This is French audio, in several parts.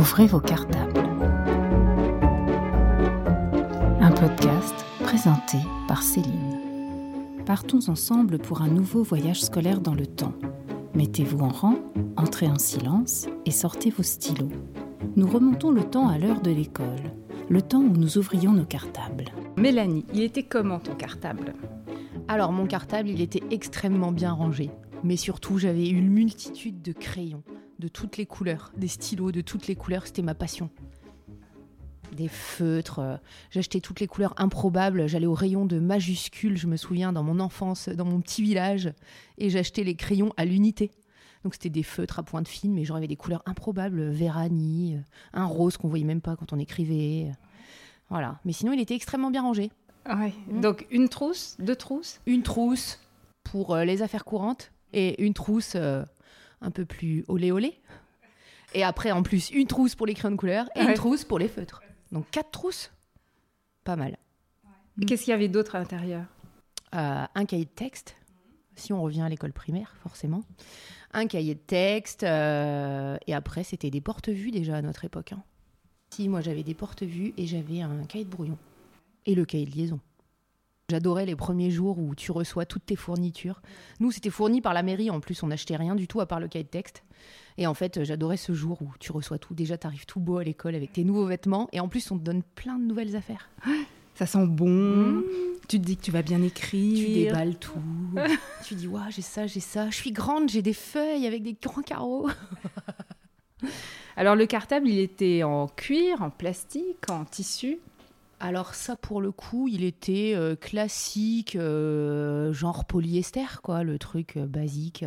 Ouvrez vos cartables. Un podcast présenté par Céline. Partons ensemble pour un nouveau voyage scolaire dans le temps. Mettez-vous en rang, entrez en silence et sortez vos stylos. Nous remontons le temps à l'heure de l'école, le temps où nous ouvrions nos cartables. Mélanie, il était comment ton cartable? Alors mon cartable, il était extrêmement bien rangé. Mais surtout, j'avais une multitude de crayons, de toutes les couleurs, des stylos de toutes les couleurs, c'était ma passion. Des feutres, euh, j'achetais toutes les couleurs improbables, j'allais au rayon de majuscules, je me souviens, dans mon enfance, dans mon petit village, et j'achetais les crayons à l'unité. Donc c'était des feutres à pointe fine, mais genre avait des couleurs improbables, Véranie, euh, un rose qu'on voyait même pas quand on écrivait. euh. Voilà. Mais sinon, il était extrêmement bien rangé. Ouais. Mm. Donc une trousse, deux trousses? Une trousse pour euh, les affaires courantes et une trousse euh, un peu plus olé olé. Et après, en plus, une trousse pour les crayons de couleur et Ouais. une trousse pour les feutres. Donc quatre trousses. Pas mal. Qu'est-ce qu'il y avait d'autre à l'intérieur? Euh, un cahier de texte, si on revient à l'école primaire, forcément. Un cahier de texte, euh, et après, c'était des porte-vues déjà à notre époque. hein. Si, moi, j'avais des porte-vues et j'avais un cahier de brouillon. Et le cahier de liaison. J'adorais les premiers jours où tu reçois toutes tes fournitures. Nous, c'était fourni par la mairie. En plus, on n'achetait rien du tout à part le cahier de texte. Et en fait, j'adorais ce jour où tu reçois tout. Déjà, tu arrives tout beau à l'école avec tes nouveaux vêtements. Et en plus, on te donne plein de nouvelles affaires. Ça sent bon. Tu te dis que tu vas bien écrire. Tu déballes tout. tu dis, ouais, j'ai ça, j'ai ça. Je suis grande, j'ai des feuilles avec des grands carreaux. Alors le cartable, il était en cuir, en plastique, en tissu. Alors ça, pour le coup, il était euh, classique, euh, genre polyester, quoi, le truc euh, basique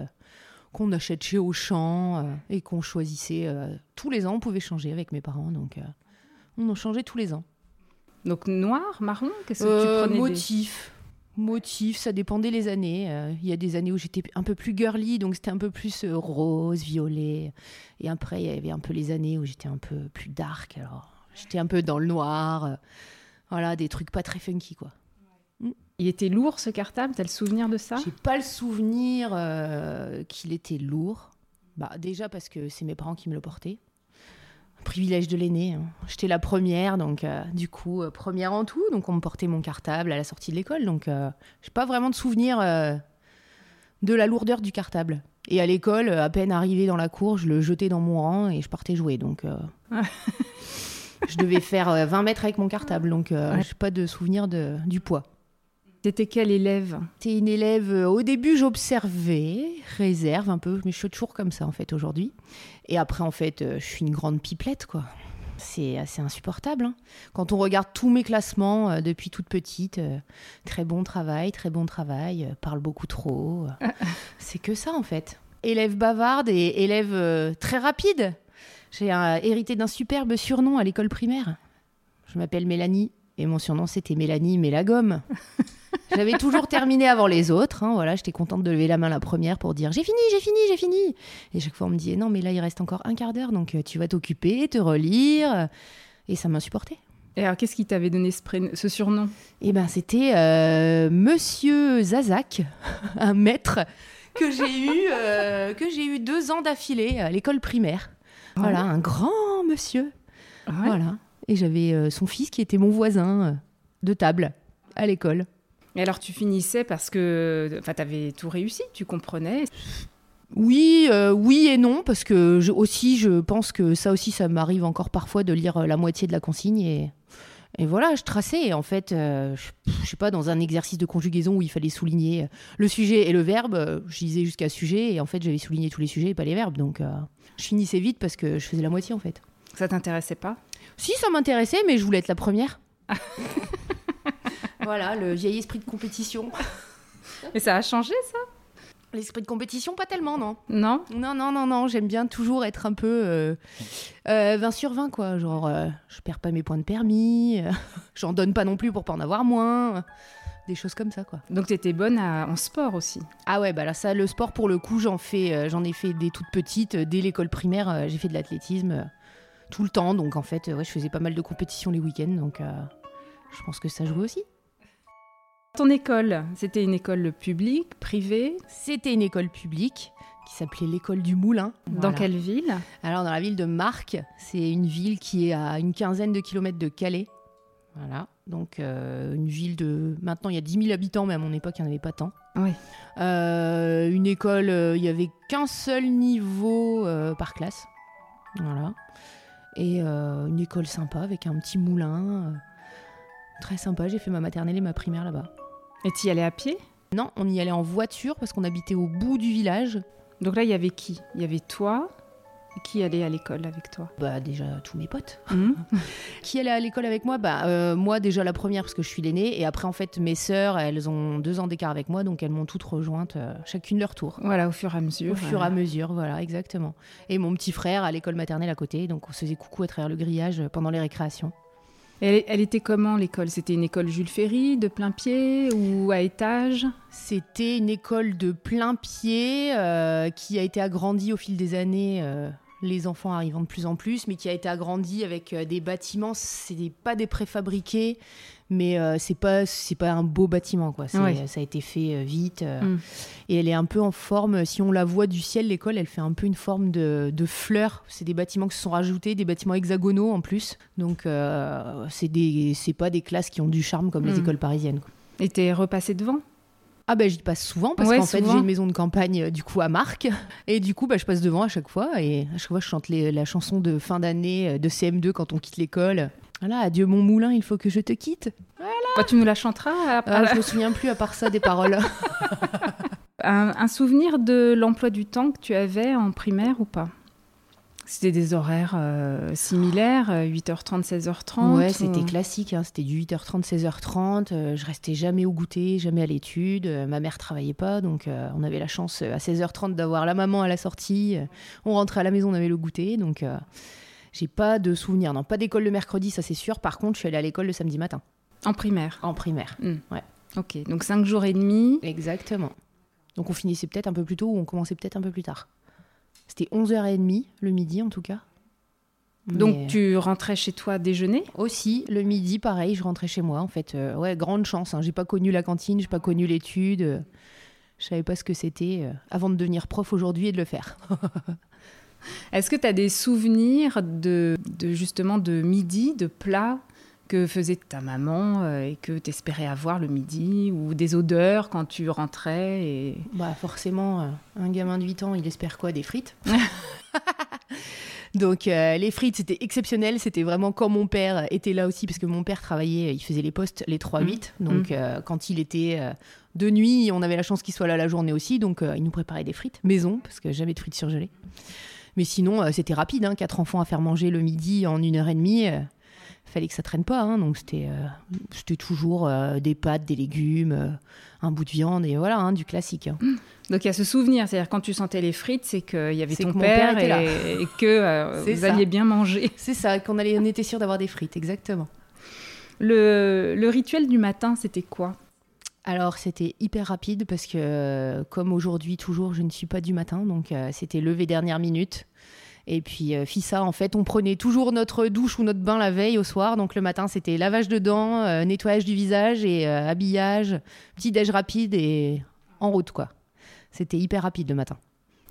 qu'on achète chez Auchan et qu'on choisissait tous les ans. On pouvait changer avec mes parents, donc on en changeait tous les ans. Donc noir, marron Qu'est-ce que tu prenais des- motif. Motif, ça dépendait les années. Il y a des années où j'étais un peu plus girly, donc c'était un peu plus rose, violet. Et après, il y avait un peu les années où j'étais un peu plus dark. Alors, j'étais un peu dans le noir. Voilà, des trucs pas très funky, quoi. Il était lourd ce cartable, t'as le souvenir de ça? J'ai pas le souvenir euh, qu'il était lourd. Bah, déjà parce que c'est mes parents qui me le portaient. Privilège de l'aîné. hein. J'étais la première, donc euh, du coup, euh, première en tout. Donc on me portait mon cartable à la sortie de l'école. Donc j'ai pas vraiment de souvenir de la lourdeur du cartable. Et à l'école, à peine arrivé dans la cour, je le jetais dans mon rang et je partais jouer. Donc je devais faire euh, 20 mètres avec mon cartable. Donc euh, Ouais. j'ai pas de souvenir de, du poids. T'étais quel élève? T'es une élève, euh, au début j'observais, réserve un peu, mais je suis toujours comme ça en fait aujourd'hui. Et après en fait, euh, je suis une grande pipelette quoi. C'est assez insupportable. hein. Quand on regarde tous mes classements euh, depuis toute petite, euh, très bon travail, très bon travail, euh, parle beaucoup trop. euh, c'est que ça en fait. Élève bavarde et élève euh, très rapide. J'ai hérité d'un superbe surnom à l'école primaire. Je m'appelle Mélanie et mon surnom c'était Mélanie Mélagomme. J'avais toujours terminé avant les autres. hein, voilà, j'étais contente de lever la main la première pour dire j'ai fini, j'ai fini, j'ai fini. Et chaque fois on me disait non mais là il reste encore un quart d'heure donc euh, tu vas t'occuper, te relire. Et ça m'insupportait. Et alors qu'est-ce qui t'avait donné ce, surnom? Et ben c'était euh, Monsieur Zazak, un maître que j'ai eu euh, que j'ai eu deux ans d'affilée à l'école primaire. Voilà, un grand monsieur. Ouais. Voilà. Et j'avais euh, son fils qui était mon voisin euh, de table à l'école. Et alors tu finissais parce que enfin t'avais tout réussi, tu comprenais. Oui, euh, oui et non, parce que je, aussi, je pense que ça aussi, ça m'arrive encore parfois de lire la moitié de la consigne et, et voilà, je traçais. En fait, euh, je, je sais pas, dans un exercice de conjugaison où il fallait souligner le sujet et le verbe, euh, je lisais jusqu'à sujet et en fait, j'avais souligné tous les sujets et pas les verbes. Donc, euh, je finissais vite parce que je faisais la moitié en fait. Ça t'intéressait pas? Si, ça m'intéressait, mais je voulais être la première. voilà, le vieil esprit de compétition. Et ça a changé ça? L'esprit de compétition, pas tellement, non. Non Non, non, non, non, j'aime bien toujours être un peu euh, euh, 20 sur 20, quoi. Genre, euh, je perds pas mes points de permis, euh, j'en donne pas non plus pour pas en avoir moins, euh, des choses comme ça, quoi. Donc t'étais bonne à- en sport aussi. Ah ouais, bah là, ça, le sport, pour le coup, j'en fais, euh, j'en ai fait des toutes petites, euh, dès l'école primaire, euh, j'ai fait de l'athlétisme euh, tout le temps, donc en fait, euh, ouais, je faisais pas mal de compétitions les week-ends, donc euh, je pense que ça jouait aussi. Ton école, c'était une école publique, privée C'était une école publique qui s'appelait l'école du Moulin. Dans Voilà. quelle ville? Alors dans la ville de Marc, c'est une ville qui est à une quinzaine de kilomètres de Calais. Voilà, donc euh, une ville de... Maintenant il y a 10 000 habitants, mais à mon époque il n'y en avait pas tant. Oui. Euh, une école, euh, il n'y avait qu'un seul niveau par classe. Voilà. Et une école sympa avec un petit moulin. très sympa, j'ai fait ma maternelle et ma primaire là-bas. Et tu y allais à pied? Non, on y allait en voiture parce qu'on habitait au bout du village. Donc là, il y avait qui? Il y avait toi? Qui allait à l'école avec toi? Bah déjà tous mes potes. Mhm. Qui allait à l'école avec moi? Bah euh, moi déjà la première parce que je suis l'aînée et après en fait mes sœurs elles ont deux ans d'écart avec moi donc elles m'ont toutes rejointes euh, chacune leur tour. Voilà, au fur et à mesure. Au fur et à mesure, voilà, exactement. Et mon petit frère à l'école maternelle à côté, donc on se faisait coucou à travers le grillage pendant les récréations. Elle, était comment l'école? C'était une école Jules Ferry, de plein pied ou à étage? C'était une école de plein pied euh, qui a été agrandie au fil des années, euh, les enfants arrivant de plus en plus, mais qui a été agrandie avec euh, des bâtiments. C'est pas des préfabriqués, mais euh, c'est pas c'est pas un beau bâtiment quoi. Ouais. Ça a été fait euh, vite euh, Mm. et elle est un peu en forme. Si on la voit du ciel, l'école, elle fait un peu une forme de, de fleur. C'est des bâtiments qui se sont rajoutés, des bâtiments hexagonaux en plus. Donc euh, c'est des c'est pas des classes qui ont du charme comme les Mm. écoles parisiennes. quoi. Et t'es repassé devant? Ah ben j'y passe souvent parce Ouais, qu'en fait j'ai une maison de campagne du coup à Marc et du coup bah, je passe devant à chaque fois et à chaque fois je chante les- la chanson de fin d'année de CM2 quand on quitte l'école. Voilà, adieu mon moulin, il faut que je te quitte. Bah, Tu nous la chanteras après. Ah, je me souviens plus à part ça des paroles. un, un souvenir de l'emploi du temps que tu avais en primaire ou pas? C'était des horaires euh, similaires, euh, 8h30, 16h30 ouais, ou- c'était classique, hein, c'était du 8h30, 16h30. euh, je restais jamais au goûter, jamais à l'étude. euh, ma mère travaillait pas, donc euh, on avait la chance euh, à 16h30 d'avoir la maman à la sortie. euh, on rentrait à la maison, on avait le goûter, donc euh, j'ai pas de souvenirs. Non, pas d'école le mercredi, ça c'est sûr. Par contre, je suis allée à l'école le samedi matin, En primaire. en primaire. Ok, donc 5 jours et demi. Exactement. Donc on finissait peut-être un peu plus tôt ou on commençait peut-être un peu plus tard. C'était 11h30 le midi en tout cas. Donc Mais tu rentrais chez toi déjeuner? Aussi le midi pareil, je rentrais chez moi en fait. Euh, ouais, grande chance. Hein. J'ai pas connu la cantine, j'ai pas connu l'étude. euh, je savais pas ce que c'était euh, avant de devenir prof aujourd'hui et de le faire. Est-ce que tu as des souvenirs de, de justement de midi, de plats que faisait ta maman euh, et que tu espérais avoir le midi ou des odeurs quand tu rentrais et... Bah forcément, euh, un gamin de 8 ans, il espère quoi? Des frites. Donc euh, les frites, c'était exceptionnel. C'était vraiment quand mon père était là aussi, parce que mon père travaillait, il faisait les postes les 3-8. Donc euh, quand il était euh, de nuit, on avait la chance qu'il soit là la journée aussi. Donc il nous préparait des frites maison, parce que jamais de frites surgelées. Mais sinon, euh, c'était rapide. Hein, quatre enfants à faire manger le midi en une heure et demie. euh, fallait que ça traîne pas. hein. donc c'était euh, c'était toujours euh, des pâtes, des légumes, euh, un bout de viande, et voilà, hein, du classique. hein. Donc il y a ce souvenir, c'est-à-dire quand tu sentais les frites, c'est qu'il y avait ton que père, et, et que vous ça. alliez bien manger. C'est ça, qu'on allait, on était sûr d'avoir des frites, exactement. Le, le rituel du matin, c'était quoi? Alors c'était hyper rapide parce que euh, comme aujourd'hui toujours je ne suis pas du matin donc euh, c'était levé dernière minute et puis euh, Fissa en fait on prenait toujours notre douche ou notre bain la veille au soir donc le matin c'était lavage de dents, euh, nettoyage du visage et habillage, petit déj rapide et en route quoi. C'était hyper rapide le matin.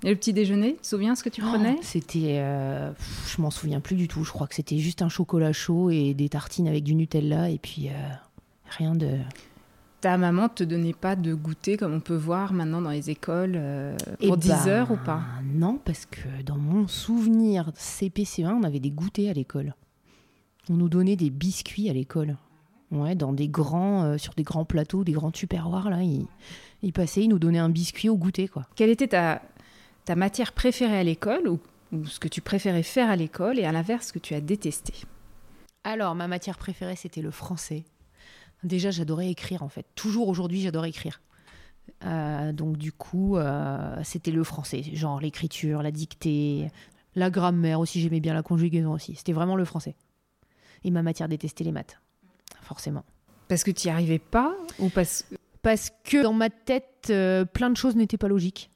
Et le petit déjeuner, tu te souviens ce que tu prenais? Oh, C'était, euh, pff, je m'en souviens plus du tout. Je crois que c'était juste un chocolat chaud et des tartines avec du Nutella et puis euh, rien de. Ta maman te donnait pas de goûter comme on peut voir maintenant dans les écoles euh, Eh pour 10 ben, heures ou pas? Non, parce que dans mon souvenir CPC1, on avait des goûters à l'école. On nous donnait des biscuits à l'école. Ouais, dans des grands, euh, sur des grands plateaux, des grands tupperwares là, ils, ils passaient, ils nous donnaient un biscuit au goûter quoi. Quelle était ta, ta matière préférée à l'école ou, ou ce que tu préférais faire à l'école et à l'inverse ce que tu as détesté? Alors, ma matière préférée, c'était le français. Déjà, j'adorais écrire, en fait. Toujours aujourd'hui, j'adore écrire. Euh, donc, du coup, euh, c'était le français. Genre l'écriture, la dictée, la grammaire aussi, j'aimais bien la conjugaison aussi. C'était vraiment le français. Et ma matière détestait les maths, forcément. Parce que tu n'y arrivais pas ou parce Parce que dans ma tête, euh, plein de choses n'étaient pas logiques.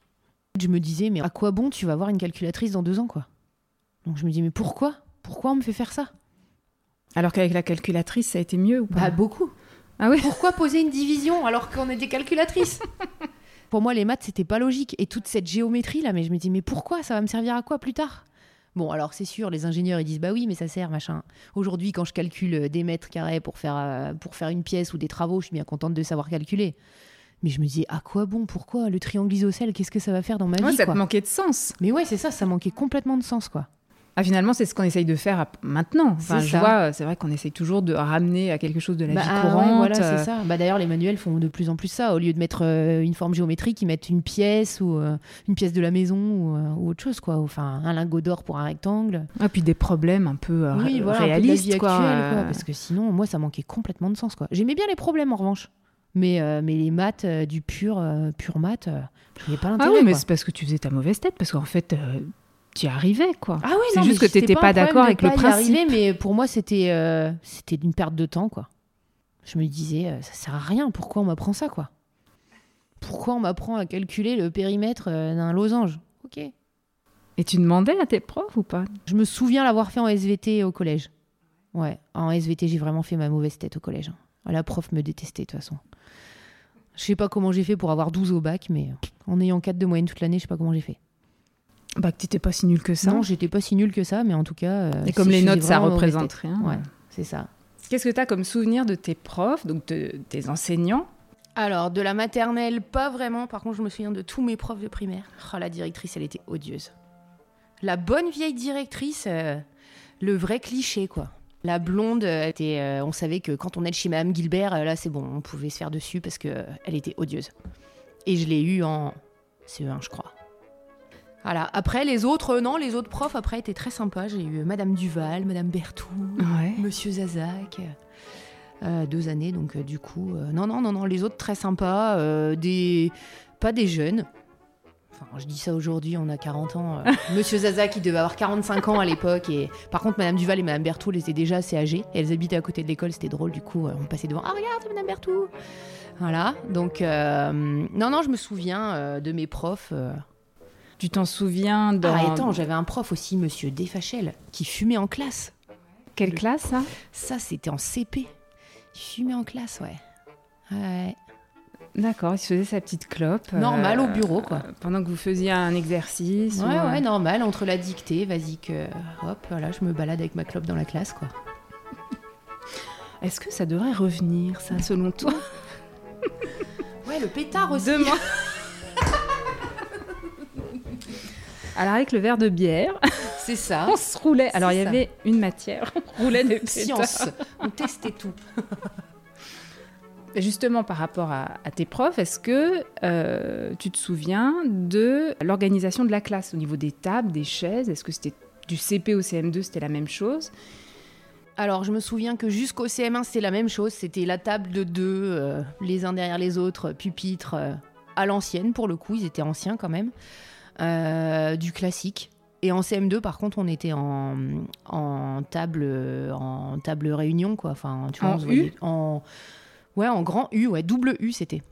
Je me disais, mais à quoi bon tu vas avoir une calculatrice dans deux ans, quoi? Donc, je me dis, mais pourquoi? Pourquoi on me fait faire ça? Alors qu'avec la calculatrice ça a été mieux ou pas? Bah, beaucoup. Ah oui Pourquoi poser une division alors qu'on est des calculatrices? Pour moi, les maths, c'était pas logique. Et toute cette géométrie là, mais je me dis, mais pourquoi? Ça va me servir à quoi plus tard? Bon, alors c'est sûr, les ingénieurs ils disent bah oui, mais ça sert, machin. Aujourd'hui, quand je calcule euh, des mètres carrés pour faire, euh, pour faire une pièce ou des travaux, je suis bien contente de savoir calculer. Mais je me dis, à quoi bon? Pourquoi? Le triangle isocèle, qu'est-ce que ça va faire dans ma Ouais, vie ça quoi? te manquait de sens. Mais ouais, c'est ça, ça manquait complètement de sens, quoi. Ah, finalement, c'est ce qu'on essaye de faire maintenant. Enfin, C'est je ça. vois, c'est vrai qu'on essaye toujours de ramener à quelque chose de la Bah, vie ah ouais, courante. voilà, euh, c'est ça. Bah, D'ailleurs, les manuels font de plus en plus ça. Au lieu de mettre euh, une forme géométrique, ils mettent une pièce ou euh, une pièce de la maison ou, euh, ou autre chose, quoi. Enfin, un lingot d'or pour un rectangle. Et puis des problèmes un peu oui, ré- voilà, un peu de la réalistes. vie quoi, actuelle, quoi, Parce que sinon, moi, ça manquait complètement de sens, quoi. J'aimais bien les problèmes, en revanche. Mais, euh, mais les maths, euh, du pur, euh, pur maths, je voyais pas Ah l'intérêt. oui, mais c'est parce que tu faisais ta mauvaise tête, parce qu'en fait, tu y arrivais, quoi. Ah oui, C'est juste que t'étais c'était pas d'accord avec le pas principe. arriver, mais pour moi, c'était euh, c'était une perte de temps, quoi. Je me disais, euh, ça sert à rien. Pourquoi on m'apprend ça, quoi? Pourquoi on m'apprend à calculer le périmètre euh, d'un losange? Ok. Et tu demandais à tes profs ou pas? Je me souviens l'avoir fait en SVT au collège. Ouais, en SVT, j'ai vraiment fait ma mauvaise tête au collège. hein. La prof me détestait, de toute façon. Je sais pas comment j'ai fait pour avoir 12 au bac, mais en ayant 4 de moyenne toute l'année, je sais pas comment j'ai fait. Bah, que t'étais pas si nul que ça. Non, j'étais pas si nulle que ça, mais en tout cas. euh, Et comme si les notes, ça représente rien. Ouais, c'est ça. Qu'est-ce que tu as comme souvenir de tes profs, donc de tes enseignants? Alors, de la maternelle, pas vraiment. Par contre, je me souviens de tous mes profs de primaire. Oh, la directrice, elle était odieuse. La bonne vieille directrice, euh, le vrai cliché, quoi. La blonde, euh, était, euh, on savait que quand on est chez Madame Gilbert, euh, là, c'est bon, on pouvait se faire dessus parce que euh, elle était odieuse. Et je l'ai eu en CE1, je crois. Voilà. Après, les autres, euh, non, les autres profs, après, étaient très sympas. J'ai eu Madame Duval, Madame Berthoud, Ouais. Monsieur Zazac. euh, deux années, donc euh, du coup, euh, non, non, non, non, les autres très sympas, euh, des, pas des jeunes. Enfin, je dis ça aujourd'hui, on a 40 ans. euh, Monsieur Zazac, il devait avoir 45 ans à l'époque, et par contre, Madame Duval et Madame Berthoud étaient déjà assez âgées. Et elles habitaient à côté de l'école, c'était drôle. Du coup, euh, on passait devant. Ah regarde, c'est Madame Berthoud. Voilà. Donc, euh, non, non, je me souviens euh, de mes profs. Tu t'en souviens dans Ah, attends, j'avais un prof aussi, Monsieur Desfachel, qui fumait en classe. quelle classe ça? Ça, c'était en CP. Il fumait en classe, ouais. Ouais. D'accord, il se faisait sa petite clope. Normal euh, au bureau, quoi. Pendant que vous faisiez un exercice. Ouais, ou, ouais, normal, entre la dictée, vas-y que. Hop, voilà, je me balade avec ma clope dans la classe, quoi. Est-ce que ça devrait revenir, ça, selon toi? Ouais, le pétard aussi. Demain. Alors, avec le verre de bière, C'est ça. on se roulait. Alors, il y ça. avait une matière, on roulait des pétards. Science. On testait tout. Justement, par rapport à, à tes profs, est-ce que euh, tu te souviens de l'organisation de la classe au niveau des tables, des chaises? Est-ce que c'était du CP au CM2, c'était la même chose? Alors, je me souviens que jusqu'au CM1, c'était la même chose. C'était la table de deux, euh, les uns derrière les autres, pupitres, euh, à l'ancienne, pour le coup. Ils étaient anciens quand même. Euh, du classique. Et en CM2, par contre, on était en, en table, en table réunion, quoi. Enfin, tu vois, En on se U? en, ouais, en grand U, ouais, double U, c'était.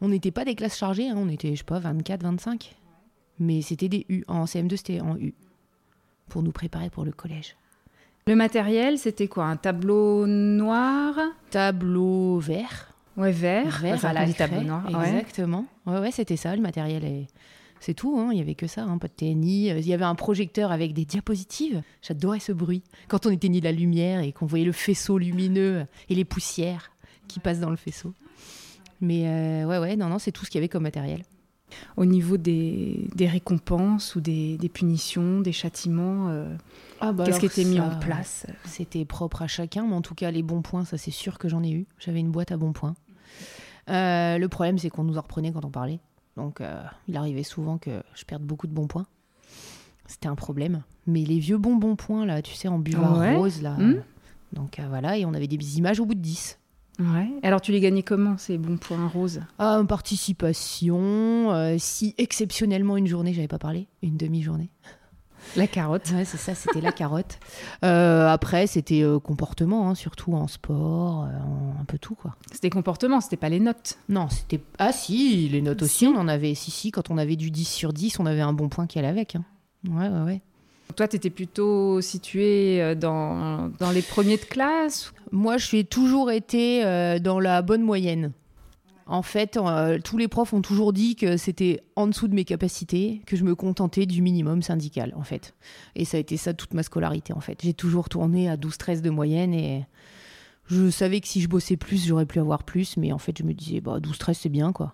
On n'était pas des classes chargées, hein, on était, je sais pas, 24, 25. Mais c'était des U. En CM2, c'était en U. Pour nous préparer pour le collège. Le matériel, c'était quoi? Un tableau noir? Tableau vert. Ouais, vert. Vert Ça, à la craie, tableau noir. ouais. Exactement. Ouais, ouais, c'était ça, le matériel. est- C'est tout, hein, il y avait que ça, hein, pas de TNI. Euh, Il y avait un projecteur avec des diapositives. J'adorais ce bruit. Quand on éteignait la lumière et qu'on voyait le faisceau lumineux et les poussières qui passent dans le faisceau. Mais euh, ouais, ouais, non, non, c'est tout ce qu'il y avait comme matériel. Au niveau des, des récompenses ou des, des punitions, des châtiments, euh, Ah, bah qu'est-ce qui était mis ça, en place? C'était propre à chacun, mais en tout cas, les bons points, ça c'est sûr que j'en ai eu. J'avais une boîte à bons points. Euh, le problème, c'est qu'on nous en reprenait quand on parlait. Donc, euh, il arrivait souvent que je perde beaucoup de bons points. C'était un problème. Mais les vieux bons bons points, là, tu sais, en buvard Ouais. rose, là. Hmm. Donc, euh, voilà, et on avait des images au bout de 10. Ouais. Alors, tu les gagnais comment, ces bons points roses? Ah, participation. euh, si exceptionnellement une journée, j'avais pas parlé, une demi-journée. La carotte. Ouais, c'est ça, c'était la carotte. Euh, après, c'était euh, comportement, hein, surtout en sport, euh, en un peu tout, quoi. C'était comportement, c'était pas les notes. Non, c'était. Ah, si, les notes aussi, on en avait. Si, si, quand on avait du 10 sur 10, on avait un bon point qui allait avec. hein. Ouais, ouais, ouais. Toi, tu étais plutôt situé euh, dans, dans les premiers de classe Moi, je suis toujours été euh, dans la bonne moyenne. En fait, euh, tous les profs ont toujours dit que c'était en dessous de mes capacités, que je me contentais du minimum syndical, en fait. Et ça a été ça toute ma scolarité, en fait. J'ai toujours tourné à 12-13 de moyenne et je savais que si je bossais plus, j'aurais pu avoir plus, mais en fait, je me disais, bah, 12-13, c'est bien, quoi.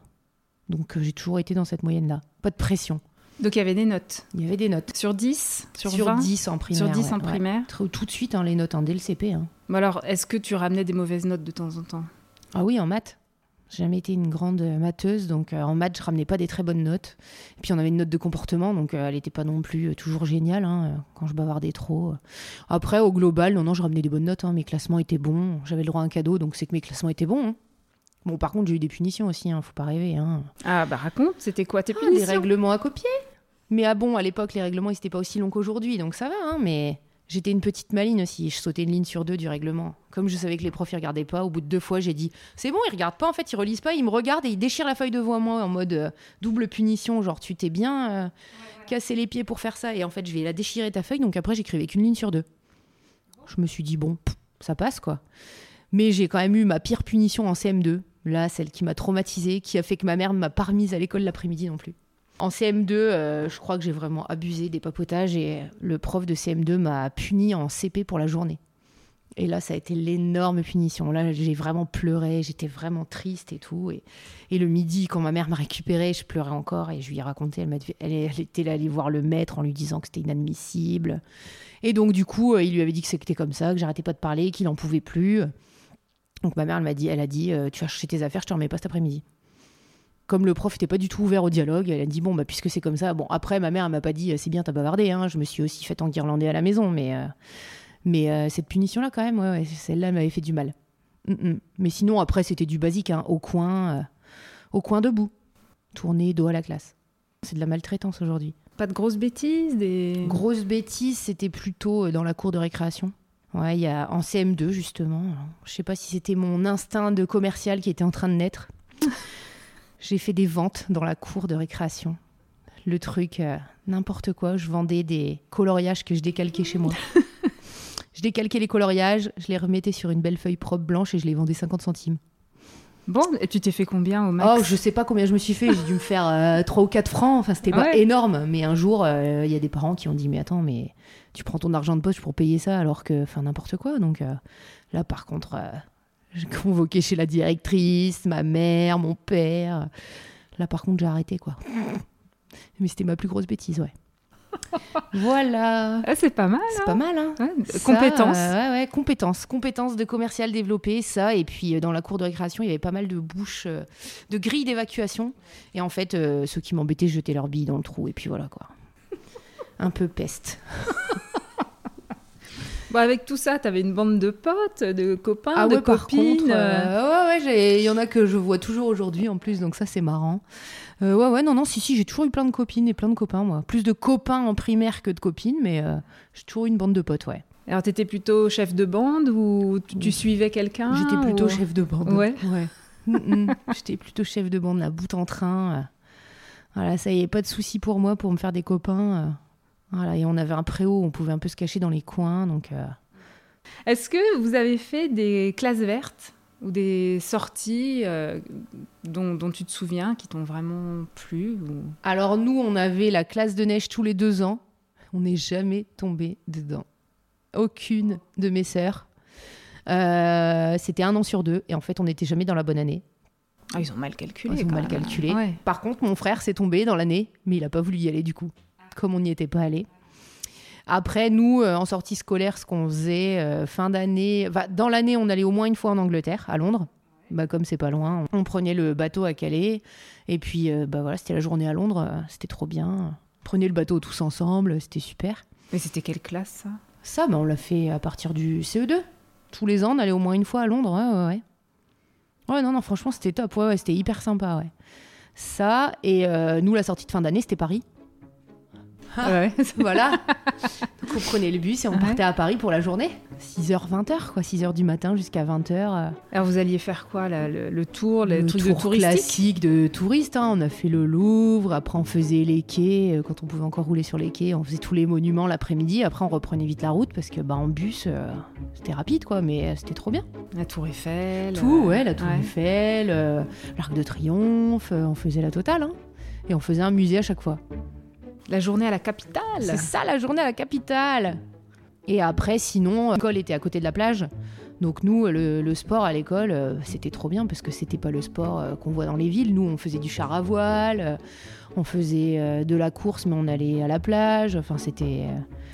Donc, euh, j'ai toujours été dans cette moyenne-là. Pas de pression. Donc, il y avait des notes Il y avait des notes. Sur 10 Sur, Sur 20 10 en primaire. Sur 10 en ouais. primaire Tout tout de suite, hein, les notes, hein, dès le CP. hein. Bon alors, est-ce que tu ramenais des mauvaises notes de temps en temps? Ah oui, en maths. J'ai jamais été une grande matheuse, donc euh, en maths, je ramenais pas des très bonnes notes. Et puis on avait une note de comportement, donc euh, elle n'était pas non plus euh, toujours géniale hein, quand je bavardais trop. Après, au global, non, non, je ramenais des bonnes notes. hein, mes classements étaient bons. J'avais le droit à un cadeau, donc c'est que mes classements étaient bons. hein. Bon, par contre, j'ai eu des punitions aussi, faut pas rêver. Hein. Ah bah raconte, c'était quoi tes Ah, des règlements à copier. Mais ah bon, à l'époque, les règlements, ils n'étaient pas aussi longs qu'aujourd'hui, donc ça va, hein, mais j'étais une petite maline aussi. Je sautais une ligne sur deux du règlement. Comme je savais que les profs, ils regardaient pas, au bout de deux fois, j'ai dit c'est bon, ils regardent pas, en fait, ils relisent pas, ils me regardent et ils déchirent la feuille devant moi en mode euh, double punition, genre tu t'es bien euh, cassé les pieds pour faire ça, et en fait, je vais la déchirer ta feuille, donc après, j'écrivais qu'une ligne sur deux. Je me suis dit bon, pff, ça passe quoi. Mais j'ai quand même eu ma pire punition en CM2. Là, celle qui m'a traumatisée, qui a fait que ma mère ne m'a pas remise à l'école l'après-midi non plus. En CM2, euh, je crois que j'ai vraiment abusé des papotages et le prof de CM2 m'a puni en CP pour la journée. Et là, ça a été l'énorme punition. Là, j'ai vraiment pleuré, j'étais vraiment triste et tout. Et, le midi, quand ma mère m'a récupérée, je pleurais encore et je lui ai raconté. Elle, dit- elle, était allée voir le maître en lui disant que c'était inadmissible. Et donc, du coup, euh, il lui avait dit que c'était comme ça, que j'arrêtais pas de parler, qu'il en pouvait plus. Donc, ma mère, elle m'a dit, elle a dit, euh, tu vas chercher tes affaires, je te remets pas cet après-midi. Comme le prof n'était pas du tout ouvert au dialogue, elle a dit bon bah puisque c'est comme ça. Bon après ma mère elle m'a pas dit c'est bien t'as bavardé. Hein. Je me suis aussi fait enguirlander à la maison, mais euh, mais euh, cette punition là quand même, ouais, ouais, celle-là elle m'avait fait du mal. Mm, mm. Mais sinon après c'était du basique, hein, au coin, euh, au coin debout, tourner dos à la classe. C'est de la maltraitance aujourd'hui. Pas de grosses bêtises des... Grosse bêtise, c'était plutôt dans la cour de récréation. Ouais, il y a en CM2 justement. Je sais pas si c'était mon instinct de commercial qui était en train de naître. J'ai fait des ventes dans la cour de récréation. Le truc, euh, n'importe quoi. Je vendais des coloriages que je décalquais chez moi. je décalquais les coloriages, je les remettais sur une belle feuille propre blanche et je les vendais 50 centimes. Bon, et tu t'es fait combien au max? Oh, je sais pas combien je me suis fait. J'ai dû me faire euh, 3 ou 4 francs. Enfin, c'était pas Ouais. énorme. Mais un jour, euh, il y a des parents qui ont dit Mais attends, mais tu prends ton argent de poche pour payer ça alors que. Enfin, n'importe quoi. Donc euh, là, par contre, convoqué chez la directrice, ma mère, mon père. Là, par contre, j'ai arrêté, quoi. Mais c'était ma plus grosse bêtise, ouais. voilà. Ah, c'est pas mal. C'est pas mal, hein Ouais, ça, Compétences. euh, ouais, ouais, compétences. Compétences de commercial développées, ça. Et puis, euh, dans la cour de récréation, il y avait pas mal de bouches, euh, de grilles d'évacuation. Et en fait, ceux qui m'embêtaient jetaient leurs billes dans le trou. Et puis voilà, quoi. Un peu peste. Bon, avec tout ça, t'avais une bande de potes, de copains, Ah de ouais, par copines. contre, euh, euh, ouais, ouais, il y en a que je vois toujours aujourd'hui en plus, donc ça, c'est marrant. Euh, ouais, ouais, non, non, si, si, j'ai toujours eu plein de copines et plein de copains, moi. Plus de copains en primaire que de copines, mais euh, j'ai toujours eu une bande de potes, ouais. Alors, t'étais plutôt chef de bande ou tu, tu suivais quelqu'un J'étais plutôt ou- chef de bande. Ouais. Mm, mm. J'étais plutôt chef de bande, la bout en train. Voilà, ça y est, pas de souci pour moi pour me faire des copains. Voilà, et on avait un préau, on pouvait un peu se cacher dans les coins, donc. euh, Est-ce que vous avez fait des classes vertes ou des sorties euh, dont, dont tu te souviens qui t'ont vraiment plu ou... Alors nous, on avait la classe de neige tous les deux ans. On n'est jamais tombé dedans. Aucune de mes sœurs. Euh, C'était un an sur deux, et en fait, on n'était jamais dans la bonne année. Ah, ils ont mal calculé. Ils ont mal calculé. Ouais. Par contre, mon frère s'est tombé dans l'année, mais il n'a pas voulu y aller du coup, comme on n'y était pas allé. Après, nous, euh, en sortie scolaire, ce qu'on faisait euh, fin d'année, enfin, dans l'année, on allait au moins une fois en Angleterre, à Londres. Bah, comme c'est pas loin, on prenait le bateau à Calais, et puis euh, bah, voilà, c'était la journée à Londres, c'était trop bien. On prenait le bateau tous ensemble, c'était super. Mais c'était quelle classe ça? Ça, bah, on l'a fait à partir du CE2. Tous les ans, on allait au moins une fois à Londres, ouais, ouais, ouais. Ouais, non, non, franchement, c'était top, ouais, ouais, c'était hyper sympa, ouais. Ça, et nous, la sortie de fin d'année, c'était Paris. Ouais. Voilà. Donc on prenait le bus et on Ouais. partait à Paris pour la journée. 6h, 20h, quoi. 6h du matin jusqu'à 20h. Alors vous alliez faire quoi là, le, le tour, les le trucs tour de classique de touristes. hein. On a fait le Louvre, après on faisait les quais, euh, quand on pouvait encore rouler sur les quais, on faisait tous les monuments l'après-midi. Après on reprenait vite la route parce que bah, en bus, euh, c'était rapide quoi, mais euh, c'était trop bien. La Tour Eiffel. Tout, euh, ouais, la Tour ouais. Eiffel, euh, l'Arc de Triomphe, euh, on faisait la totale. hein. Et on faisait un musée à chaque fois. La journée à la capitale. C'est ça la journée à la capitale. Et après, sinon, l'école était à côté de la plage. Donc nous, le, le sport à l'école, euh, c'était trop bien parce que c'était pas le sport euh, qu'on voit dans les villes. Nous, on faisait du char à voile, euh, on faisait de la course, mais on allait à la plage. Enfin, c'était.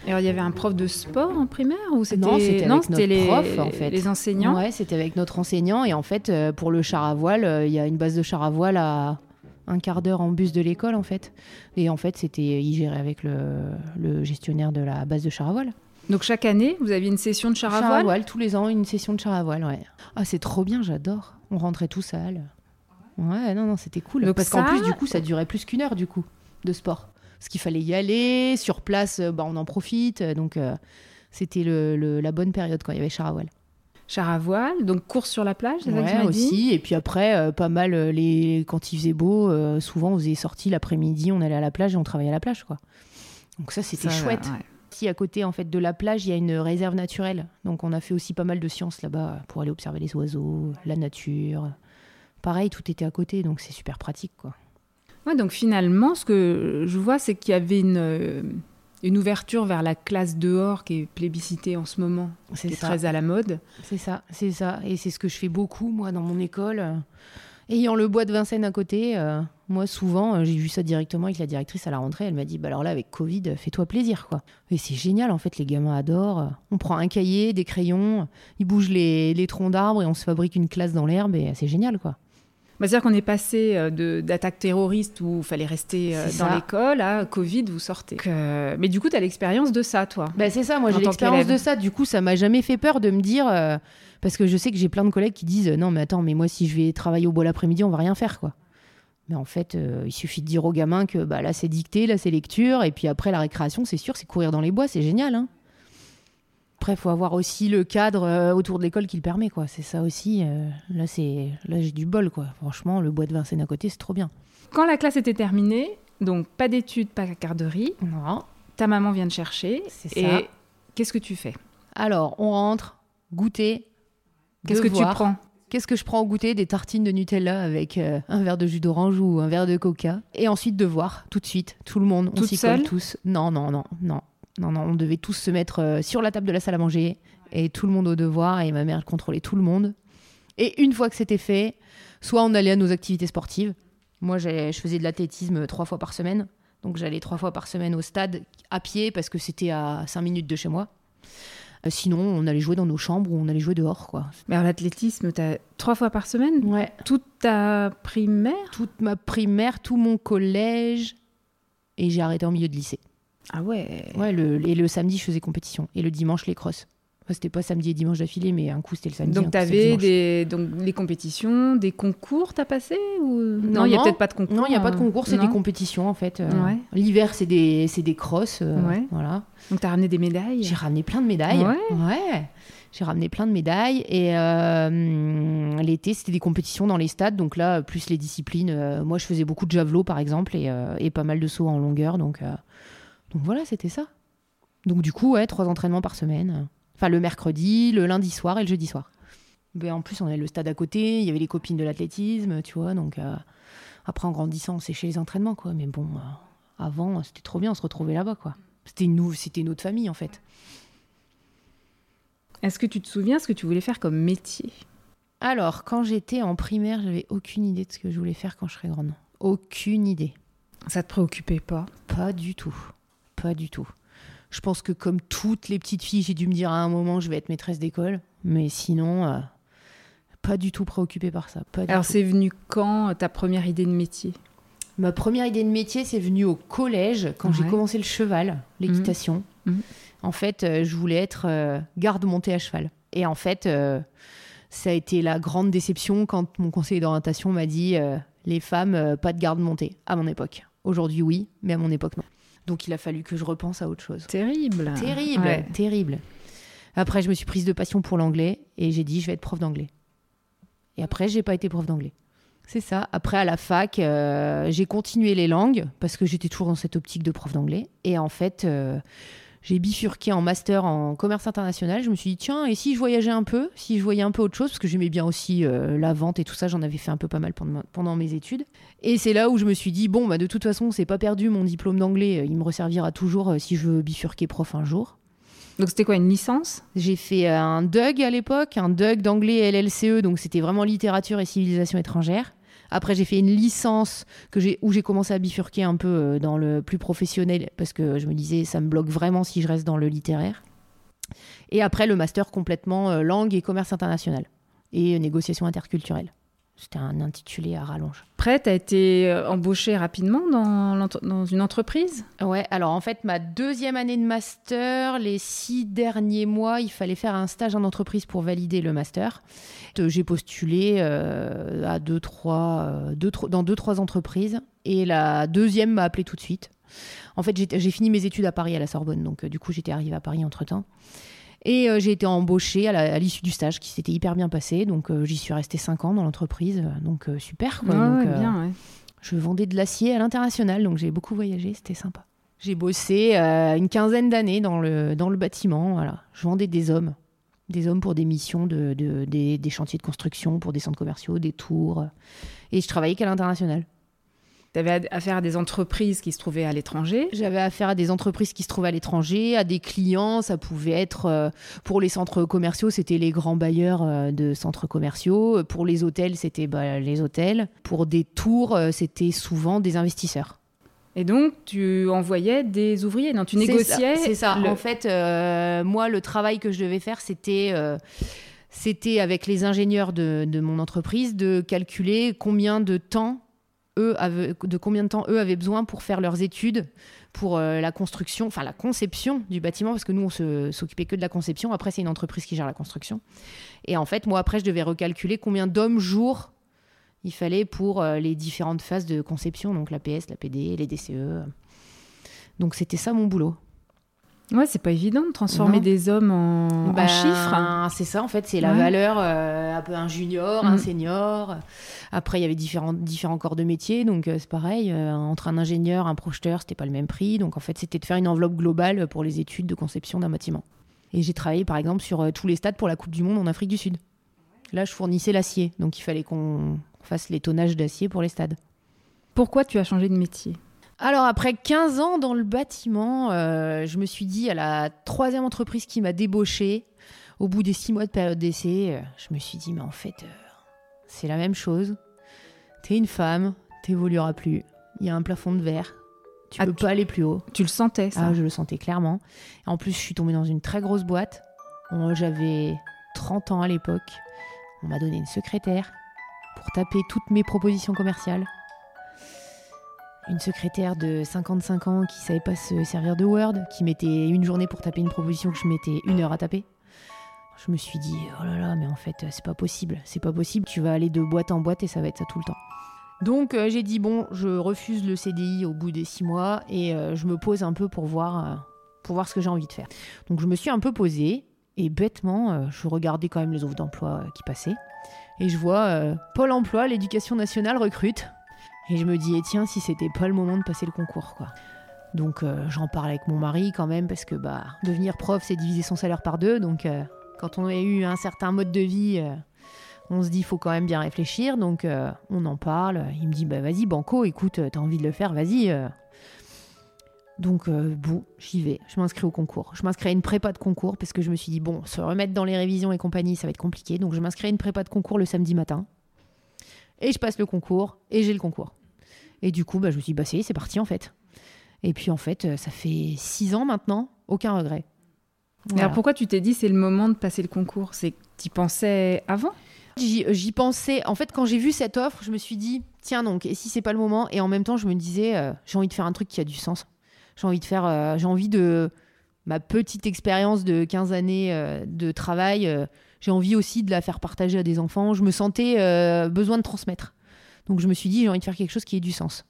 Et Alors il y avait un prof de sport en primaire ou c'était Non, c'était avec les prof, en fait. les enseignants. Ouais, c'était avec notre enseignant. Et en fait, pour le char à voile, il y a une base de char à voile à un quart d'heure en bus de l'école, en fait. Et en fait, c'était, il gérait avec le, le gestionnaire de la base de char à voile. Donc chaque année, vous aviez une session de char à Char à voile. tous les ans, une session de char à voile, ouais. Ah, c'est trop bien, j'adore. On rentrait tout sale. Ouais, non, non, c'était cool. Donc Parce qu'en plus, du coup, ça durait plus qu'une heure, du coup, de sport. Parce qu'il fallait y aller, sur place, euh, bah, on en profite. euh, Donc, euh, c'était le, le- la bonne période quand il y avait char à voile. Char à voile, donc course sur la plage, c'est ça que tu Ouais, dit? aussi. Et puis après, euh, pas mal, euh, les... quand il faisait beau, euh, souvent, on faisait sortie l'après-midi, on allait à la plage et on travaillait à la plage, quoi. Donc ça, c'était Ça, chouette. ouais. Ici, à côté en fait de la plage, il y a une réserve naturelle. Donc, on a fait aussi pas mal de sciences là-bas pour aller observer les oiseaux, la nature. Pareil, tout était à côté, donc c'est super pratique, quoi. Ouais, donc finalement, ce que je vois, c'est qu'il y avait une, euh, une ouverture vers la classe dehors qui est plébiscitée en ce moment, C'est qui est ça. très à la mode. C'est ça, c'est ça. Et c'est ce que je fais beaucoup, moi, dans mon école. Ayant le bois de Vincennes à côté, euh, moi, souvent, euh, j'ai vu ça directement avec la directrice à la rentrée. Elle m'a dit, bah alors là, avec Covid, fais-toi plaisir, quoi. Et c'est génial, en fait, les gamins adorent. On prend un cahier, des crayons, ils bougent les, les troncs d'arbres et on se fabrique une classe dans l'herbe et c'est génial, quoi. Bah, C'est-à-dire qu'on est passé euh, d'attaques terroristes où il fallait rester euh, dans l'école à Covid, vous sortez. Donc, euh, mais du coup, tu as l'expérience de ça, toi. Bah, c'est ça, moi j'ai l'expérience de ça. Du coup, ça m'a jamais fait peur de me dire. euh, parce que je sais que j'ai plein de collègues qui disent Non, mais attends, mais moi, si je vais travailler au bois l'après-midi, on va rien faire, quoi. Mais en fait, euh, il suffit de dire aux gamins que bah, là, c'est dicté, là, c'est lecture. Et puis après, la récréation, c'est sûr, c'est courir dans les bois, c'est génial. Hein. Après, il faut avoir aussi le cadre euh, autour de l'école qui le permet, quoi. C'est ça aussi. euh, là, c'est là j'ai du bol, quoi. Franchement, le bois de Vincennes à côté, c'est trop bien. Quand la classe était terminée, donc pas d'études, pas de garderie, Non, ta maman vient te chercher. c'est Et ça. qu'est-ce que tu fais? Alors, on rentre, goûter. Qu'est-ce que tu prends? Qu'est-ce que je prends au goûter? Des tartines de Nutella avec euh, un verre de jus d'orange ou un verre de coca. Et ensuite devoir, tout de suite, tout le monde, on Toute s'y colle tous. Non, non, non, non, non, non, on devait tous se mettre euh, sur la table de la salle à manger et tout le monde au devoir et ma mère contrôlait tout le monde. Et une fois que c'était fait, soit on allait à nos activités sportives. Moi, je faisais de l'athlétisme trois fois par semaine. Donc j'allais trois fois par semaine au stade à pied parce que c'était à cinq minutes de chez moi. Euh, sinon, on allait jouer dans nos chambres ou on allait jouer dehors, quoi. Mais alors, l'athlétisme, tu as trois fois par semaine? Ouais. Toute ta primaire? Toute ma primaire, tout mon collège, et j'ai arrêté en milieu de lycée. Ah ouais. Ouais, le, et le samedi, je faisais compétition, et le dimanche, les crosses. Enfin, c'était pas samedi et dimanche d'affilée, mais un coup, c'était le samedi. Donc, tu avais des, donc, les compétitions, des concours, t'as passé ou... Non, il n'y a peut-être pas de concours. Non, il n'y a pas de hein. concours, c'est des compétitions, en fait. Euh, Ouais. L'hiver, c'est des, c'est des crosses. euh, Ouais. Voilà. Donc, tu as ramené des médailles J'ai ramené plein de médailles. Ouais. J'ai ramené plein de médailles. Et euh, l'été, c'était des compétitions dans les stades. Donc là, plus les disciplines. euh, moi, je faisais beaucoup de javelot, par exemple, et, euh, et pas mal de sauts en longueur. Donc, euh, donc voilà, c'était ça. Donc du coup, ouais, trois entraînements par semaine. Enfin, le mercredi, le lundi soir et le jeudi soir. Mais en plus, on avait le stade à côté. Il y avait les copines de l'athlétisme, tu vois. Donc euh, après, en grandissant, on séchait les entraînements, quoi. Mais bon, euh, avant, c'était trop bien. On se retrouvait là-bas, quoi. C'était nous, c'était notre famille, en fait. Est-ce que tu te souviens ce que tu voulais faire comme métier? Alors, quand j'étais en primaire, j'avais aucune idée de ce que je voulais faire quand je serais grande. Aucune idée. Ça te préoccupait pas? Pas du tout. Pas du tout. Je pense que comme toutes les petites filles, j'ai dû me dire à un moment, je vais être maîtresse d'école. Mais sinon, euh, pas du tout préoccupée par ça. Pas Alors, c'est venu quand ta première idée de métier? Ma première idée de métier, c'est venu au collège, quand j'ai commencé le cheval, l'équitation. Mhm. En fait, euh, je voulais être euh, garde montée à cheval. Et en fait, euh, ça a été la grande déception quand mon conseiller d'orientation m'a dit euh, les femmes, euh, pas de garde montée, à mon époque. Aujourd'hui, oui, mais à mon époque, non. Donc il a fallu que je repense à autre chose. Terrible. Terrible, Ouais. terrible. Après, je me suis prise de passion pour l'anglais et j'ai dit je vais être prof d'anglais. Et après, j'ai pas été prof d'anglais. C'est ça. Après, à la fac, euh, j'ai continué les langues parce que j'étais toujours dans cette optique de prof d'anglais. Et en fait, euh, j'ai bifurqué en master en commerce international. Je me suis dit, tiens, et si je voyageais un peu Si je voyais un peu autre chose Parce que j'aimais bien aussi euh, la vente et tout ça. J'en avais fait un peu pas mal pendant, pendant mes études. Et c'est là où je me suis dit, bon, bah, de toute façon, c'est pas perdu. Mon diplôme d'anglais, euh, il me resservira toujours euh, si je veux bifurquer prof un jour. Donc c'était quoi, une licence? J'ai fait un DUG à l'époque, un DUG d'anglais LLCE, donc c'était vraiment littérature et civilisation étrangère. Après, j'ai fait une licence où j'ai commencé à bifurquer un peu euh, dans le plus professionnel parce que je me disais, ça me bloque vraiment si je reste dans le littéraire. Et après, le master complètement euh, langue et commerce international et négociation interculturelle. C'était un intitulé à rallonge. Après, tu as été euh, embauchée rapidement dans, une entreprise? Ouais, alors en fait, ma deuxième année de master, les six derniers mois, il fallait faire un stage en entreprise pour valider le master. Euh, J'ai postulé euh, à deux, trois, deux, dans deux, trois entreprises et la deuxième m'a appelé tout de suite. En fait, j'ai fini mes études à Paris, à la Sorbonne, donc euh, du coup, j'étais arrivée à Paris entre-temps. Et euh, j'ai été embauchée à l'issue du stage qui s'était hyper bien passé, donc euh, j'y suis restée cinq ans dans l'entreprise, donc euh, super. Quoi. Ouais, Donc, bien, ouais. je vendais de l'acier à l'international, donc j'ai beaucoup voyagé, c'était sympa. J'ai bossé euh, une quinzaine d'années dans le, dans le bâtiment. Voilà. Je vendais des hommes. Des hommes pour des missions, de, de- des, des chantiers de construction, pour des centres commerciaux, des tours. Et je travaillais qu'à l'international. Tu avais affaire à des entreprises qui se trouvaient à l'étranger. J'avais affaire à des entreprises qui se trouvaient à l'étranger, à des clients. Ça pouvait être euh, pour les centres commerciaux, c'était les grands bailleurs euh, de centres commerciaux. Pour les hôtels, c'était bah, les hôtels. Pour des tours, euh, c'était souvent des investisseurs. Et donc, tu envoyais des ouvriers, non Tu négociais C'est ça. le- En fait, moi, le travail que je devais faire, c'était c'était avec les ingénieurs de, de mon entreprise de calculer combien de temps eux avaient, de combien de temps eux avaient besoin pour faire leurs études pour euh, la construction, enfin la conception du bâtiment, parce que nous, on s'occupait que de la conception. Après, c'est une entreprise qui gère la construction. Et en fait, moi, après, je devais recalculer combien d'hommes jours il fallait pour euh, les différentes phases de conception, donc la PS, la PD, les DCE. Donc, c'était ça mon boulot. Ouais, c'est pas évident de transformer Non. des hommes en, en Ben, chiffres. C'est ça, en fait, c'est la Ouais. valeur, euh, un peu un junior, Mm. un senior. Après, il y avait différents, différents corps de métier, donc euh, c'est pareil. euh, entre un ingénieur, un projeteur, c'était pas le même prix. Donc, en fait, c'était de faire une enveloppe globale pour les études de conception d'un bâtiment. Et j'ai travaillé, par exemple, sur tous les stades pour la Coupe du Monde en Afrique du Sud. Là, je fournissais l'acier, donc il fallait qu'on fasse les tonnages d'acier pour les stades. Pourquoi tu as changé de métier? Alors, après 15 ans dans le bâtiment, euh, je me suis dit à la troisième entreprise qui m'a débauché, au bout des six mois de période d'essai, euh, je me suis dit, mais en fait, euh, c'est la même chose. T'es une femme, t'évolueras plus. Il y a un plafond de verre. Tu Ah, peux tu- pas aller plus haut. Tu le sentais, ça Ah, je le sentais clairement. En plus, je suis tombée dans une très grosse boîte. J'avais 30 ans à l'époque. On m'a donné une secrétaire pour taper toutes mes propositions commerciales. Une secrétaire de 55 ans qui savait pas se servir de Word, qui mettait une journée pour taper une proposition que je mettais une heure à taper. Je me suis dit, oh là là, mais en fait, c'est pas possible. C'est pas possible. Tu vas aller de boîte en boîte et ça va être ça tout le temps. Donc euh, j'ai dit bon, je refuse le CDI au bout des six mois et euh, je me pose un peu pour voir, euh, pour voir ce que j'ai envie de faire. Donc je me suis un peu posée et bêtement, je regardais quand même les offres d'emploi qui passaient et je vois Pôle Emploi, l'Éducation nationale recrute et je me dis eh, tiens si c'était pas le moment de passer le concours quoi. Donc euh, j'en parle avec mon mari quand même parce que bah devenir prof c'est diviser son salaire par deux donc euh, quand on a eu un certain mode de vie euh, on se dit, il faut quand même bien réfléchir, donc on en parle. Il me dit, bah vas-y, Banco, écoute, t'as envie de le faire, vas-y. Donc, euh, bon, j'y vais, je m'inscris au concours. Je m'inscris à une prépa de concours parce que je me suis dit, bon, se remettre dans les révisions et compagnie, ça va être compliqué. Donc, je m'inscris à une prépa de concours le samedi matin. Et je passe le concours, et j'ai le concours. Et du coup, bah, je me suis dit, bah, c'est c'est parti en fait. Et puis, en fait, euh, ça fait six ans maintenant, aucun regret. Voilà. Alors pourquoi tu t'es dit c'est le moment de passer le concours? C'est que tu pensais avant? J'y j'y pensais. En fait, quand j'ai vu cette offre, je me suis dit, tiens donc, et si c'est pas le moment? Et en même temps, je me disais, euh, j'ai envie de faire un truc qui a du sens. J'ai envie de faire, euh, j'ai envie de ma petite expérience de 15 années euh, de travail. euh, j'ai envie aussi de la faire partager à des enfants. Je me sentais euh, besoin de transmettre. Donc je me suis dit, j'ai envie de faire quelque chose qui ait du sens.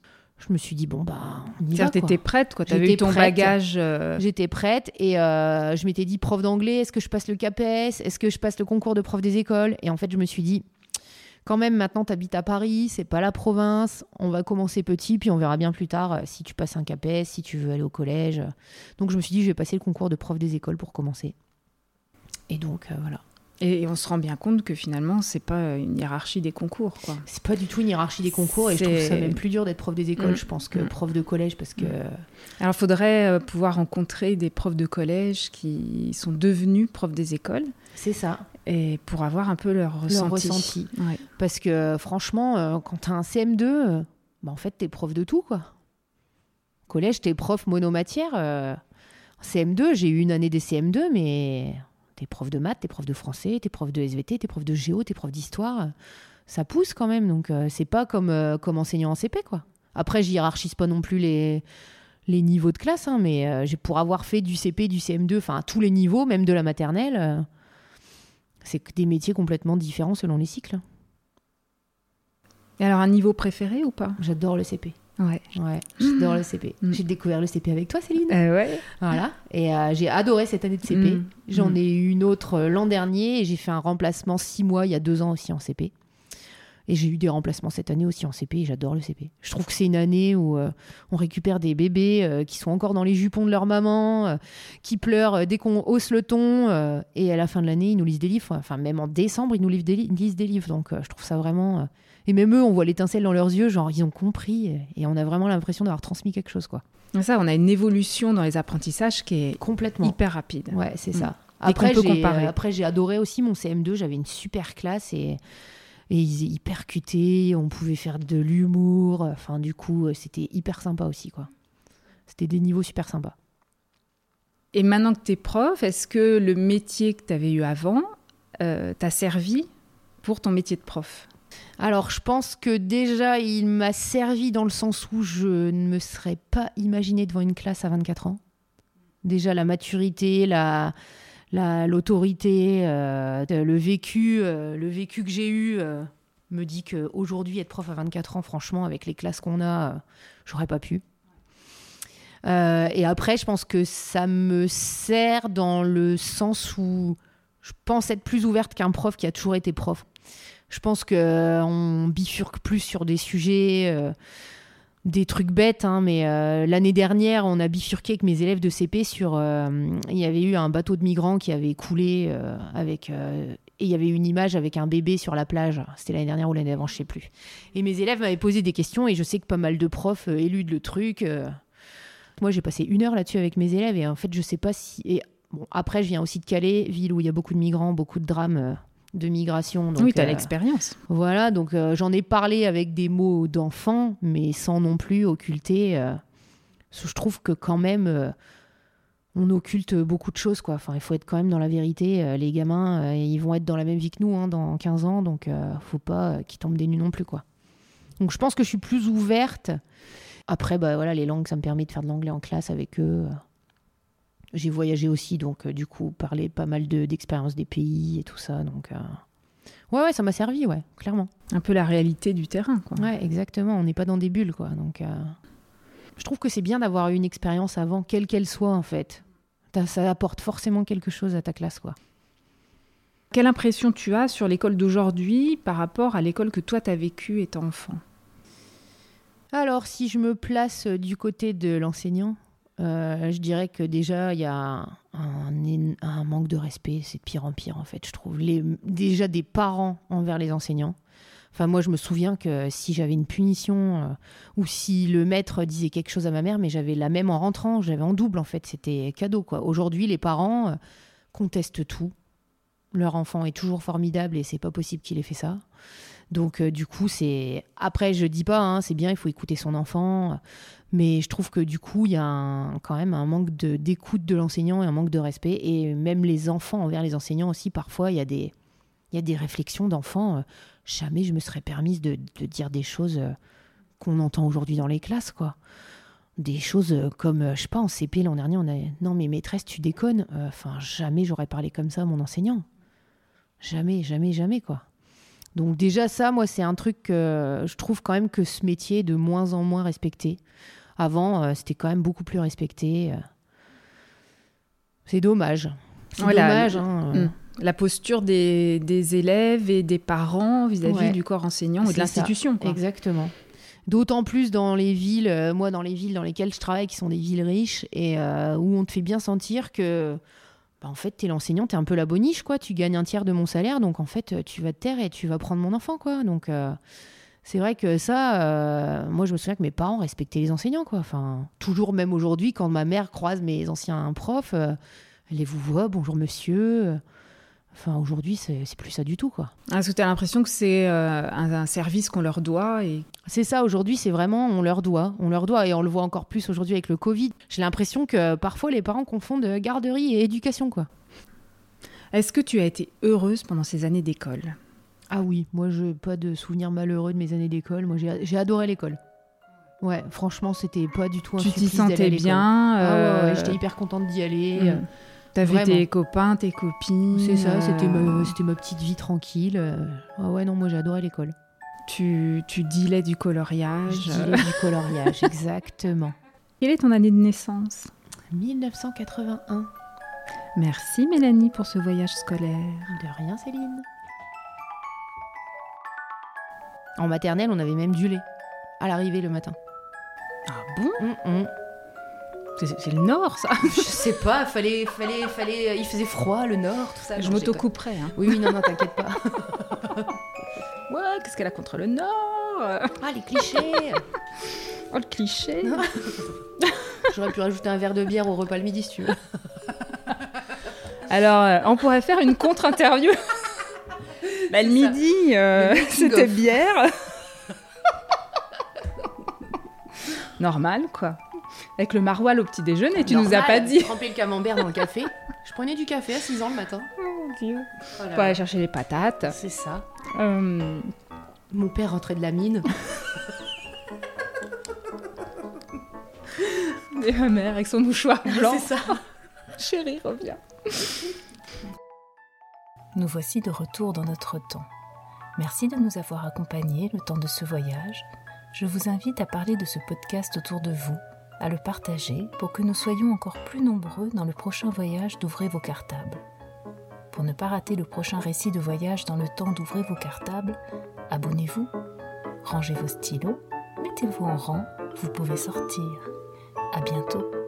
Je me suis dit, bon, bah, on y va. T'étais prête, quoi. T'avais eu ton prête. bagage. euh, J'étais prête et euh, je m'étais dit, prof d'anglais, est-ce que je passe le CAPES? Est-ce que je passe le concours de prof des écoles? Et en fait, je me suis dit, quand même, maintenant, tu habites à Paris, c'est pas la province, on va commencer petit, puis on verra bien plus tard euh, si tu passes un CAPES, si tu veux aller au collège. Donc, je me suis dit, je vais passer le concours de prof des écoles pour commencer. Et donc, euh, voilà. Et, et on se rend bien compte que finalement, c'est pas une hiérarchie des concours, quoi. C'est pas du tout une hiérarchie des concours et je trouve ça même plus dur d'être prof des écoles, Mm. je pense, que Mm. prof de collège parce que. Alors, il faudrait euh, pouvoir rencontrer des profs de collège qui sont devenus profs des écoles C'est ça. et pour avoir un peu leur ressenti. ressenti. Ouais. Parce que franchement, euh, quand t'as un CM2, euh, bah, en fait, t'es prof de tout, quoi. Collège, t'es prof monomatière. euh, CM2, j'ai eu une année des CM2, mais t'es prof de maths, t'es prof de français, t'es prof de SVT, t'es prof de géo, t'es prof d'histoire. Ça pousse quand même, donc euh, c'est pas comme, euh, comme enseignant en CP, quoi. Après, je hiérarchise pas non plus les, les niveaux de classe, hein, mais euh, pour avoir fait du CP, du CM2, enfin à tous les niveaux, même de la maternelle, euh, c'est des métiers complètement différents selon les cycles. Et alors, un niveau préféré ou pas? J'adore le CP. Ouais. Ouais, j'adore le CP. Mm. J'ai découvert le CP avec toi, Céline. Euh, ouais. Voilà. Et euh, j'ai adoré cette année de CP. Mm. J'en Mm. ai eu une autre euh, l'an dernier et j'ai fait un remplacement six mois il y a deux ans aussi en CP. Et j'ai eu des remplacements cette année aussi en CP et j'adore le CP. Je trouve que c'est une année où euh, on récupère des bébés euh, qui sont encore dans les jupons de leur maman, euh, qui pleurent dès qu'on hausse le ton. et à la fin de l'année, ils nous lisent des livres. Enfin, même en décembre, ils nous lisent des, li- lisent des livres. Donc je trouve ça vraiment. Et même eux, on voit l'étincelle dans leurs yeux, genre ils ont compris. et- on a vraiment l'impression d'avoir transmis quelque chose, quoi. Ça, on a une évolution dans les apprentissages qui est Complètement. hyper rapide. Ouais, c'est Mm. ça. Après, j'ai adoré aussi mon CM2. J'avais une super classe et, et ils, ils percutaient. On pouvait faire de l'humour. Enfin, du coup, euh, c'était hyper sympa aussi, quoi. C'était des niveaux super sympas. Et maintenant que tu es prof, est-ce que le métier que tu avais eu avant euh, t'a servi pour ton métier de prof? Alors, je pense que déjà, il m'a servi dans le sens où je ne me serais pas imaginé devant une classe à 24 ans. Déjà, la maturité, la, la- l'autorité, euh, le vécu, euh, le vécu que j'ai eu euh, me dit qu'aujourd'hui, être prof à 24 ans, franchement, avec les classes qu'on a, j'aurais pas pu. Et après, je pense que ça me sert dans le sens où je pense être plus ouverte qu'un prof qui a toujours été prof. Je pense que euh, on bifurque plus sur des sujets, des trucs bêtes, hein, mais euh, l'année dernière, on a bifurqué avec mes élèves de CP sur. euh, il y avait eu un bateau de migrants qui avait coulé euh, avec. et il y avait une image avec un bébé sur la plage. C'était l'année dernière ou l'année d'avant, je sais plus. Et mes élèves m'avaient posé des questions et je sais que pas mal de profs éludent le truc. Moi, j'ai passé une heure là-dessus avec mes élèves et en fait, je sais pas si. Et bon, après, je viens aussi de Calais, ville où il y a beaucoup de migrants, beaucoup de drames de migration. Donc, Oui, tu as euh, l'expérience. voilà, donc euh, j'en ai parlé avec des mots d'enfant, mais sans non plus occulter. euh, je trouve que quand même, on occulte beaucoup de choses, quoi. Enfin, il faut être quand même dans la vérité. les gamins, ils vont être dans la même vie que nous hein, dans 15 ans, donc faut pas qu'ils tombent des nues non plus, quoi. Donc je pense que je suis plus ouverte. Après, bah voilà, les langues, ça me permet de faire de l'anglais en classe avec eux. J'ai voyagé aussi, donc euh, du coup, parler pas mal de- d'expériences des pays et tout ça. Donc, euh, ouais, ouais, ça m'a servi, ouais, clairement. Un peu la réalité du terrain, quoi. Ouais, exactement. On n'est pas dans des bulles, quoi. Donc, euh, je trouve que c'est bien d'avoir eu une expérience avant, quelle qu'elle soit, en fait. T'as- Ça apporte forcément quelque chose à ta classe, quoi. Quelle impression tu as sur l'école d'aujourd'hui par rapport à l'école que toi tu as vécue étant enfant? Alors, si je me place du côté de l'enseignant, euh, je dirais que déjà, il y a un, manque de respect. C'est de pire en pire, en fait, je trouve. Déjà des parents envers les enseignants. Enfin, moi, je me souviens que si j'avais une punition euh, ou si le maître disait quelque chose à ma mère, mais j'avais la même en rentrant, j'avais en double, en fait. C'était cadeau, quoi. Aujourd'hui, les parents euh, contestent tout. Leur enfant est toujours formidable et c'est pas possible qu'il ait fait ça. Donc euh, du coup, c'est après je dis pas, hein, c'est bien, il faut écouter son enfant, mais je trouve que du coup, il y a quand même un manque d'écoute de l'enseignant et un manque de respect, et même les enfants envers les enseignants aussi. Parfois, il y a des il y a des réflexions d'enfants. euh, jamais je me serais permise de, dire des choses euh, qu'on entend aujourd'hui dans les classes, quoi. Des choses comme, je sais pas, en CP l'an dernier, on a non mais maîtresse, tu déconnes. Enfin, jamais j'aurais parlé comme ça à mon enseignant. Jamais, jamais, jamais, quoi. Donc déjà ça, moi, c'est un truc que je trouve quand même que ce métier est de moins en moins respecté. Avant, euh, c'était quand même beaucoup plus respecté. euh. C'est dommage. C'est dommage. hein, euh. Mm. La posture des, des élèves et des parents vis-à-vis Ouais. du corps enseignant et de l'institution. Exactement. D'autant plus dans les villes, euh, moi dans les villes dans lesquelles je travaille, qui sont des villes riches et euh, où on te fait bien sentir que, bah, en fait, t'es l'enseignant, t'es un peu la boniche, quoi. Tu gagnes un tiers de mon salaire, donc en fait, tu vas te taire et tu vas prendre mon enfant, quoi. Donc euh, c'est vrai que ça, euh, moi je me souviens que mes parents respectaient les enseignants, quoi. Toujours même aujourd'hui, quand ma mère croise mes anciens profs, euh, elle les vous voit, bonjour monsieur. Enfin, aujourd'hui, c'est plus ça du tout, quoi. Est-ce que tu as l'impression que c'est euh, un, un service qu'on leur doit et... C'est ça, aujourd'hui, c'est vraiment, on leur doit. On leur doit, et on le voit encore plus aujourd'hui avec le Covid. J'ai l'impression que parfois les parents confondent garderie et éducation, quoi. Est-ce que tu as été heureuse pendant ces années d'école? Ah oui, moi, je pas de souvenirs malheureux de mes années d'école. Moi, j'ai adoré l'école. Ouais, franchement, c'était pas du tout un Tu t'y sentais bien Ah ouais, ouais, euh, j'étais hyper contente d'y aller. mm. T'avais tes copains, tes copines. C'est ça, c'était euh, ma, c'était ma petite vie tranquille. euh. Ah ouais, non, moi, adoré l'école. Tu, tu dealais du coloriage. Je du coloriage, exactement. Quelle est ton année de naissance? 1981. Merci Mélanie pour ce voyage scolaire. De rien, Céline. En maternelle, on avait même du lait à l'arrivée le matin. Ah bon? Hum, hum. C'est le Nord, ça Je sais pas, fallait, fallait, fallait. Il faisait froid, le nord, tout ça. Je m'autocouperai. Hein. Oui, oui, non, non, t'inquiète pas. Ouais, qu'est-ce qu'elle a contre le Nord? Ah, les clichés Oh, le cliché J'aurais pu rajouter un verre de bière au repas le midi si tu veux. Alors, euh, on pourrait faire une contre-interview. Bah, le midi, euh, c'était bière. Normal, quoi. Avec le maroilles au petit déjeuner, tu nous as Normal, pas dit. Tremper le camembert dans le café. Je prenais du café à 6 ans le matin. Oh mon dieu. Voilà. Faut aller chercher les patates. C'est ça. Euh, Mon père rentrait de la mine. et ma mère avec son mouchoir blanc. C'est ça. Chérie, reviens. Nous voici de retour dans notre temps. Merci de nous avoir accompagnés le temps de ce voyage. Je vous invite à parler de ce podcast autour de vous, à le partager pour que nous soyons encore plus nombreux dans le prochain voyage d'Ouvrez vos cartables. Pour ne pas rater le prochain récit de voyage dans le temps d'Ouvrez vos cartables, abonnez-vous, rangez vos stylos, mettez-vous en rang, vous pouvez sortir. À bientôt.